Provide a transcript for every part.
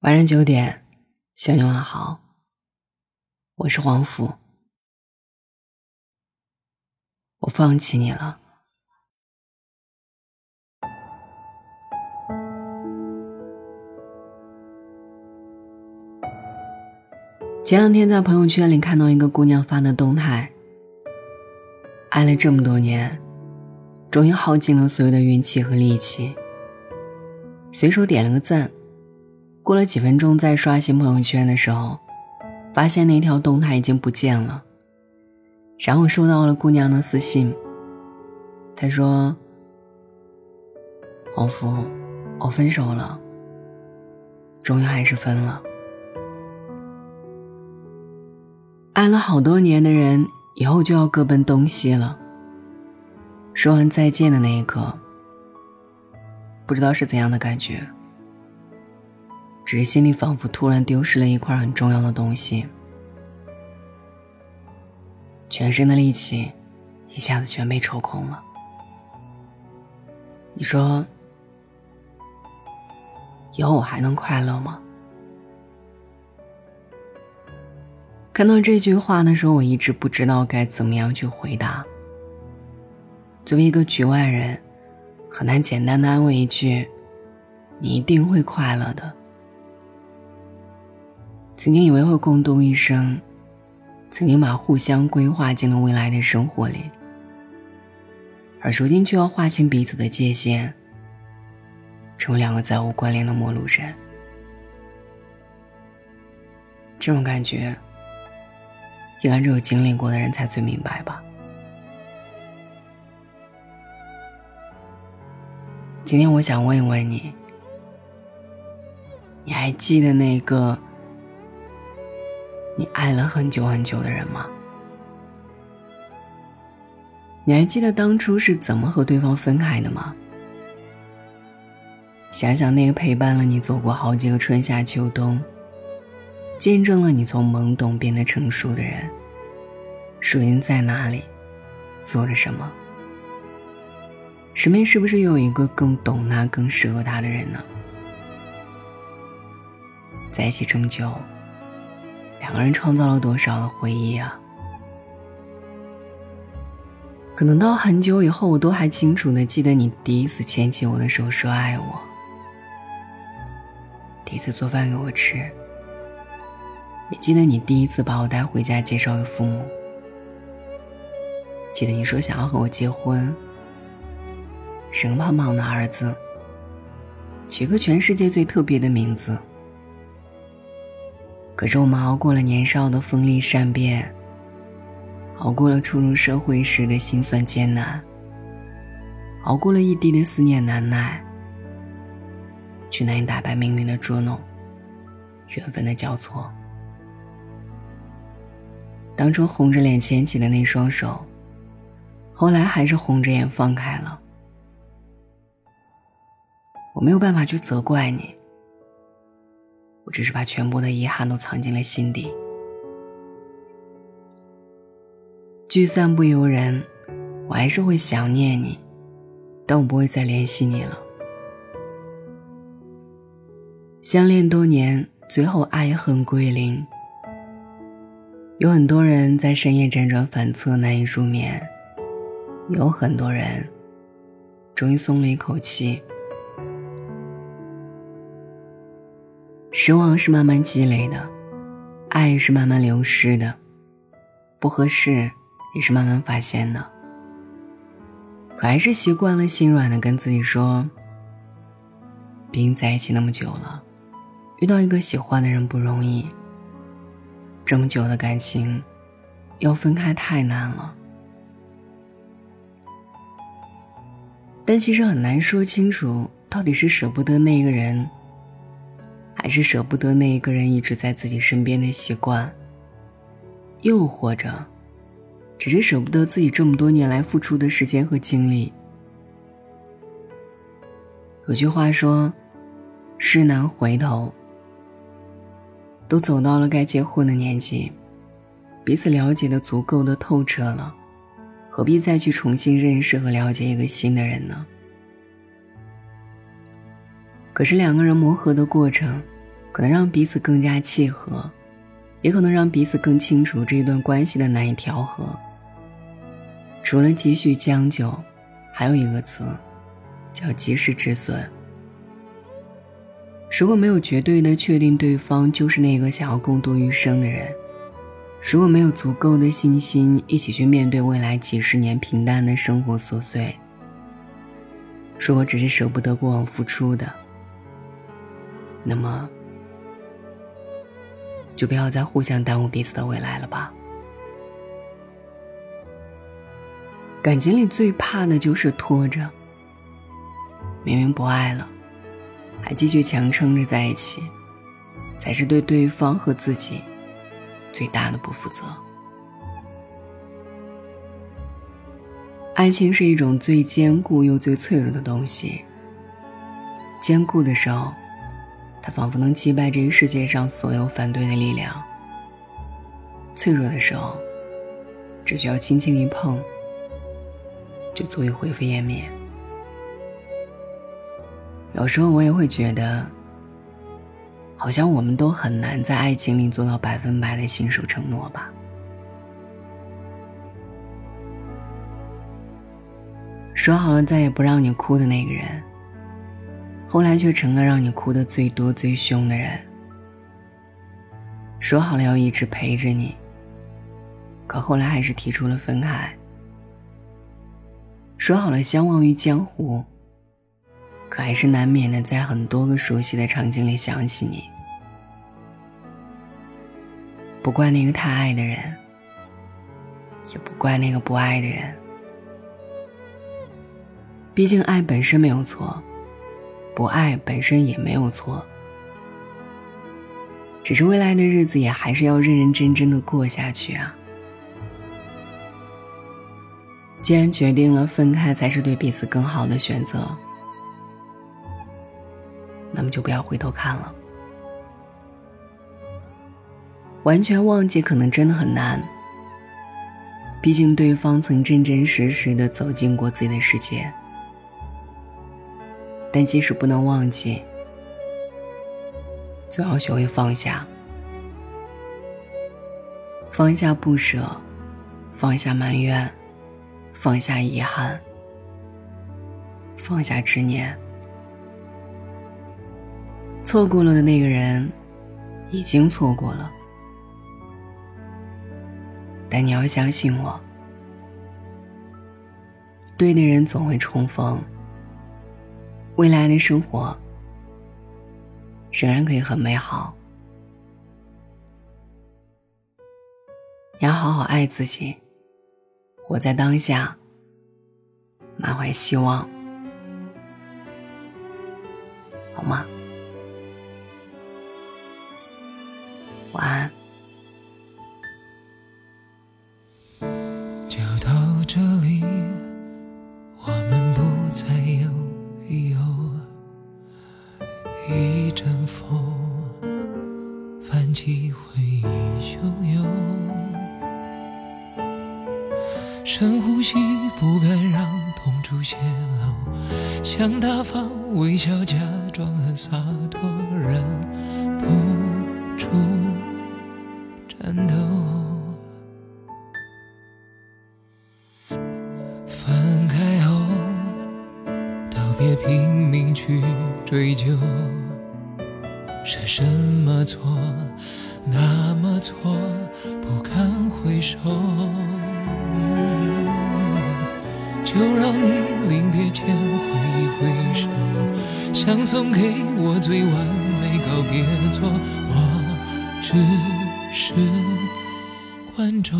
晚上九点，向你问好。我是黄甫，我放弃你了。前两天在朋友圈里看到一个姑娘发的动态，爱了这么多年，终于耗尽了所有的运气和力气，随手点了个赞。过了几分钟，在刷新朋友圈的时候，发现那条动态已经不见了。然后收到了姑娘的私信，她说：“黄福，我分手了，终于还是分了。爱了好多年的人，以后就要各奔东西了。”说完再见的那一刻，不知道是怎样的感觉。只是心里仿佛突然丢失了一块很重要的东西，全身的力气一下子全被抽空了。你说，以后我还能快乐吗？看到这句话的时候，我一直不知道该怎么样去回答。作为一个局外人，很难简单的安慰一句：“你一定会快乐的。”曾经以为会共度一生，曾经把互相规划进了未来的生活里，而如今却要划清彼此的界限，成为两个再无关联的陌路人。这种感觉，应该只有经历过的人才最明白吧。今天我想问一问你，你还记得那个？你爱了很久很久的人吗？你还记得当初是怎么和对方分开的吗？想想那个陪伴了你走过好几个春夏秋冬，见证了你从懵懂变得成熟的人，如今在哪里，做着什么？身边是不是有一个更懂他、更适合他的人呢？在一起这么久。两个人创造了多少的回忆啊！可能到很久以后，我都还清楚的记得你第一次牵起我的手说爱我，第一次做饭给我吃，也记得你第一次把我带回家介绍给父母，记得你说想要和我结婚，生胖胖的儿子，取个全世界最特别的名字。可是我们熬过了年少的锋利善变，熬过了初入社会时的心酸艰难，熬过了异地的思念难耐，却难以打败命运的捉弄，缘分的交错。当初红着脸牵起的那双手，后来还是红着眼放开了。我没有办法去责怪你。我只是把全部的遗憾都藏进了心底。聚散不由人，我还是会想念你，但我不会再联系你了。相恋多年，最后爱恨归零。有很多人在深夜辗转反侧，难以入眠；有很多人，终于松了一口气。失望是慢慢积累的，爱是慢慢流失的，不合适也是慢慢发现的。可还是习惯了心软的跟自己说：“毕竟在一起那么久了，遇到一个喜欢的人不容易。这么久的感情，要分开太难了。”但其实很难说清楚，到底是舍不得那个人。还是舍不得那一个人一直在自己身边的习惯，又或者，只是舍不得自己这么多年来付出的时间和精力。有句话说：“事难回头。”都走到了该结婚的年纪，彼此了解的足够的透彻了，何必再去重新认识和了解一个新的人呢？可是两个人磨合的过程，可能让彼此更加契合，也可能让彼此更清楚这一段关系的难以调和。除了继续将就，还有一个词，叫及时止损。如果没有绝对的确定对方就是那个想要共度余生的人，如果没有足够的信心一起去面对未来几十年平淡的生活琐碎，如果只是舍不得过往付出的，那么就不要再互相耽误彼此的未来了吧。感情里最怕的就是拖着，明明不爱了。还继续强撑着在一起，才是对对方和自己最大的不负责。爱情是一种最坚固又最脆弱的东西。坚固的时候，他仿佛能击败这个世界上所有反对的力量；脆弱的时候，只需要轻轻一碰，就足以灰飞烟灭。有时候我也会觉得，好像我们都很难在爱情里做到百分百的信守承诺吧。说好了再也不让你哭的那个人，后来却成了让你哭的最多最凶的人。说好了要一直陪着你，可后来还是提出了分开。说好了相忘于江湖。可还是难免的，在很多个熟悉的场景里想起你。不怪那个太爱的人，也不怪那个不爱的人。毕竟爱本身没有错，不爱本身也没有错。只是未来的日子也还是要认认真真的过下去啊。既然决定了分开才是对彼此更好的选择。那么就不要回头看了。完全忘记可能真的很难，毕竟对方曾真真实实的走进过自己的世界。但即使不能忘记，总要学会放下，放下不舍，放下埋怨，放下遗憾，放下执念。错过了的那个人，已经错过了。但你要相信我，对的人总会重逢。未来的生活仍然可以很美好。你要好好爱自己，活在当下，满怀希望，好吗？晚安。红烛泄露，想大方微笑，假装很洒脱，忍不住。颤抖，分开后，都别拼命去追究，是什么错，那么错，不堪回首。就让你临别前挥一挥手，想送给我最完美告别作，我只。是观众，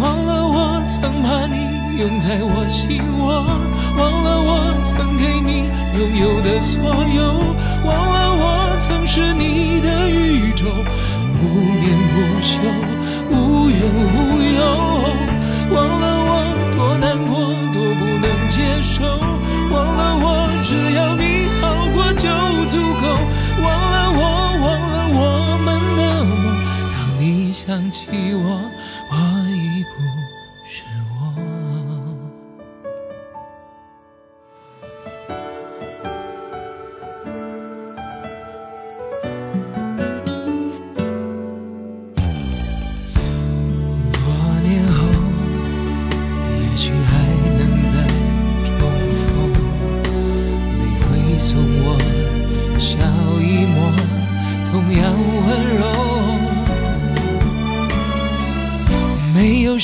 忘了我曾把你拥在我心窝，忘了我曾给你拥有的所有，忘了我曾是你的宇宙，不眠不休，无忧无忧，忘了我多难过，多不能接受，忘了我只要你好过就足够。忘了我，忘了我们的梦。当你想起我，我已不是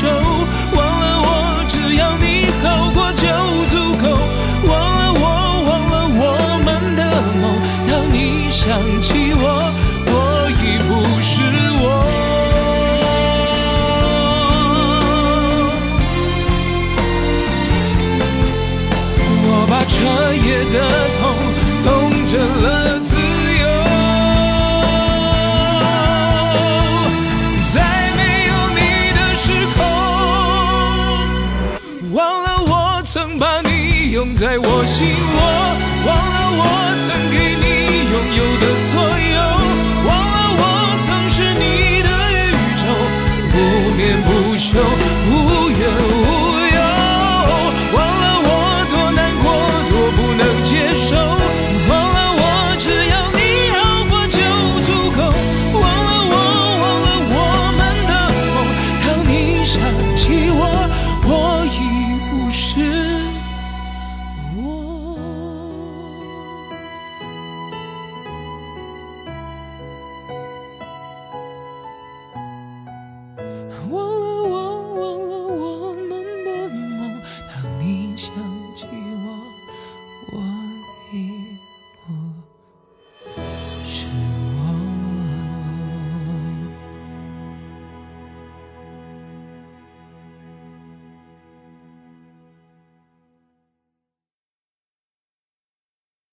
show.